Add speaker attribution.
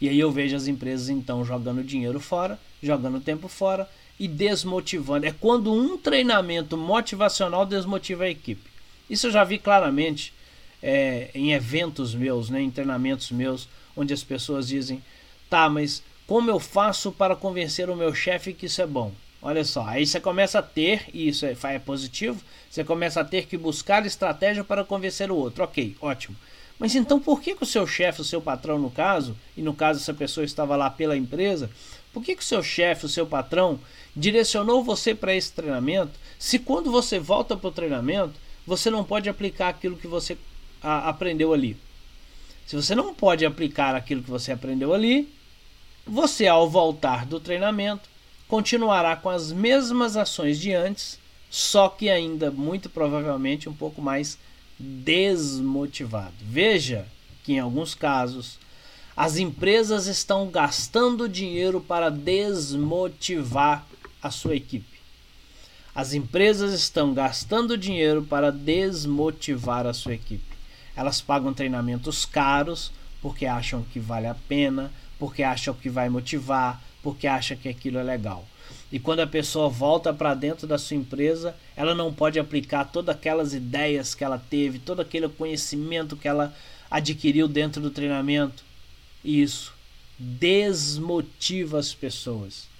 Speaker 1: E aí eu vejo as empresas então jogando dinheiro fora, jogando tempo fora e desmotivando. É quando um treinamento motivacional desmotiva a equipe. Isso eu já vi claramente é, em eventos meus, né, em treinamentos meus, onde as pessoas dizem: tá, mas como eu faço para convencer o meu chefe que isso é bom? Olha só, aí você começa a ter, e isso é, é positivo, você começa a ter que buscar estratégia para convencer o outro. Ok, ótimo. Mas então por que, que o seu chefe, o seu patrão no caso, e no caso essa pessoa estava lá pela empresa, por que, que o seu chefe, o seu patrão, direcionou você para esse treinamento, se quando você volta para o treinamento, você não pode aplicar aquilo que você a, aprendeu ali? Se você não pode aplicar aquilo que você aprendeu ali, você ao voltar do treinamento continuará com as mesmas ações de antes, só que ainda muito provavelmente um pouco mais desmotivado. Veja que em alguns casos as empresas estão gastando dinheiro para desmotivar a sua equipe. As empresas estão gastando dinheiro para desmotivar a sua equipe. Elas pagam treinamentos caros porque acham que vale a pena, porque acham que vai motivar, porque acha que aquilo é legal. E quando a pessoa volta para dentro da sua empresa, ela não pode aplicar todas aquelas ideias que ela teve, todo aquele conhecimento que ela adquiriu dentro do treinamento. Isso desmotiva as pessoas.